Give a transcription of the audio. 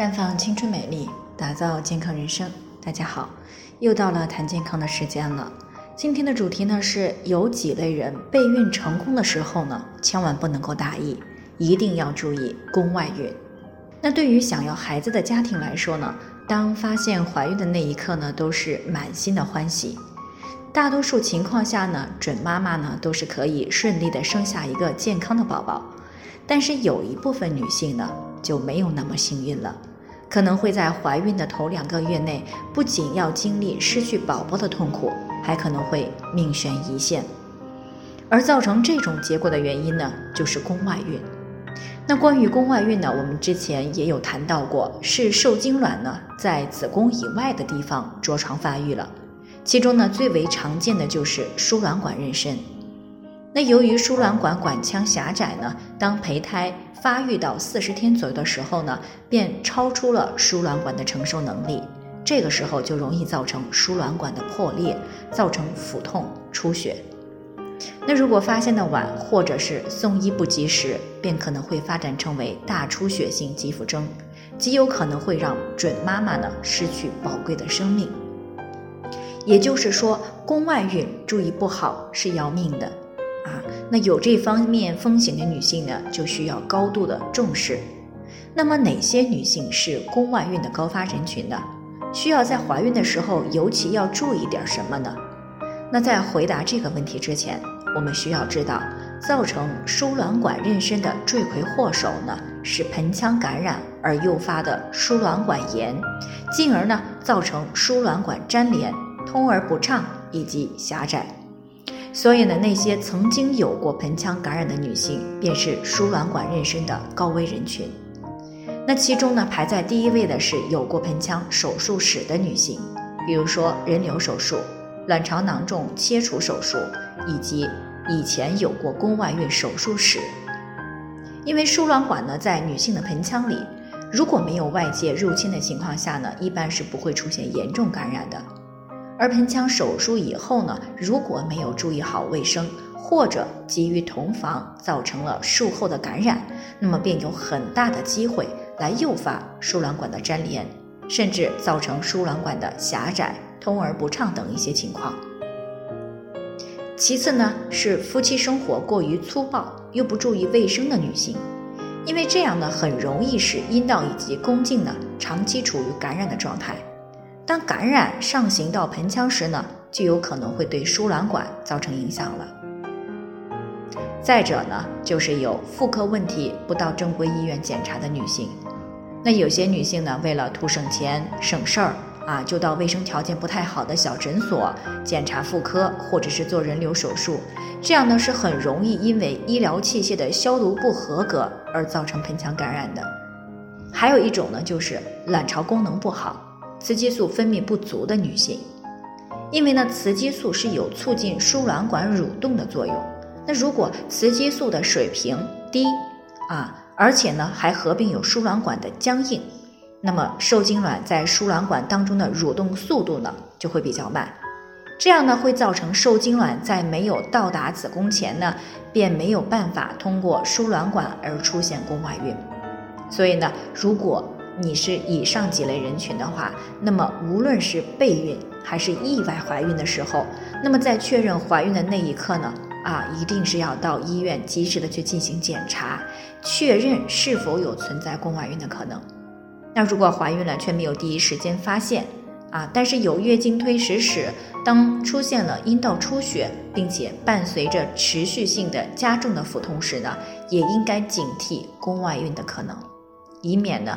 绽放青春美丽，打造健康人生。大家好，又到了谈健康的时间了。今天的主题呢是有几类人备孕成功的时候呢，千万不能够大意，一定要注意宫外孕。那对于想要孩子的家庭来说呢，当发现怀孕的那一刻呢，都是满心的欢喜。大多数情况下呢，准妈妈呢都是可以顺利的生下一个健康的宝宝。但是有一部分女性呢就没有那么幸运了，可能会在怀孕的头两个月内，不仅要经历失去宝宝的痛苦，还可能会命悬一线。而造成这种结果的原因呢，就是宫外孕。那关于宫外孕呢，我们之前也有谈到过，是受精卵呢在子宫以外的地方着床发育了。其中呢，最为常见的就是输卵管妊娠。那由于输卵管管腔狭窄呢，当胚胎发育到四十天左右的时候呢，便超出了输卵管的承受能力，这个时候就容易造成输卵管的破裂，造成腹痛、出血。那如果发现的晚，或者是送医不及时，便可能会发展成为大出血性急腹征，极有可能会让准妈妈呢失去宝贵的生命。也就是说，宫外孕注意不好是要命的，啊，那有这方面风险的女性呢，就需要高度的重视。那么哪些女性是宫外孕的高发人群呢？需要在怀孕的时候尤其要注意点什么呢？那在回答这个问题之前，我们需要知道，造成输卵管妊娠的罪魁祸首呢，是盆腔感染而诱发的输卵管炎，进而呢造成输卵管粘连。通而不畅以及狭窄，所以呢，那些曾经有过盆腔感染的女性，便是输卵管妊娠的高危人群。那其中呢，排在第一位的是有过盆腔手术史的女性，比如说人流手术、卵巢囊肿切除手术，以及以前有过宫外孕手术史。因为输卵管呢，在女性的盆腔里，如果没有外界入侵的情况下呢，一般是不会出现严重感染的。而盆腔手术以后呢，如果没有注意好卫生，或者急于同房，造成了术后的感染，那么便有很大的机会来诱发输卵管的粘连，甚至造成输卵管的狭窄、通而不畅等一些情况。其次呢，是夫妻生活过于粗暴又不注意卫生的女性，因为这样呢，很容易使阴道以及宫颈呢长期处于感染的状态。当感染上行到盆腔时呢，就有可能会对输卵管造成影响了。再者呢，就是有妇科问题不到正规医院检查的女性。那有些女性呢，为了图省钱省事儿啊，就到卫生条件不太好的小诊所检查妇科，或者是做人流手术。这样呢，是很容易因为医疗器械的消毒不合格而造成盆腔感染的。还有一种呢，就是卵巢功能不好。雌激素分泌不足的女性，因为呢，雌激素是有促进输卵管蠕动的作用。那如果雌激素的水平低啊，而且呢还合并有输卵管的僵硬，那么受精卵在输卵管当中的蠕动速度呢就会比较慢，这样呢会造成受精卵在没有到达子宫前呢，便没有办法通过输卵管而出现宫外孕。所以呢，如果你是以上几类人群的话，那么无论是备孕还是意外怀孕的时候，那么在确认怀孕的那一刻呢，啊，一定是要到医院及时的去进行检查，确认是否有存在宫外孕的可能。那如果怀孕了却没有第一时间发现，啊，但是有月经推迟史，当出现了阴道出血，并且伴随着持续性的加重的腹痛时呢，也应该警惕宫外孕的可能，以免呢。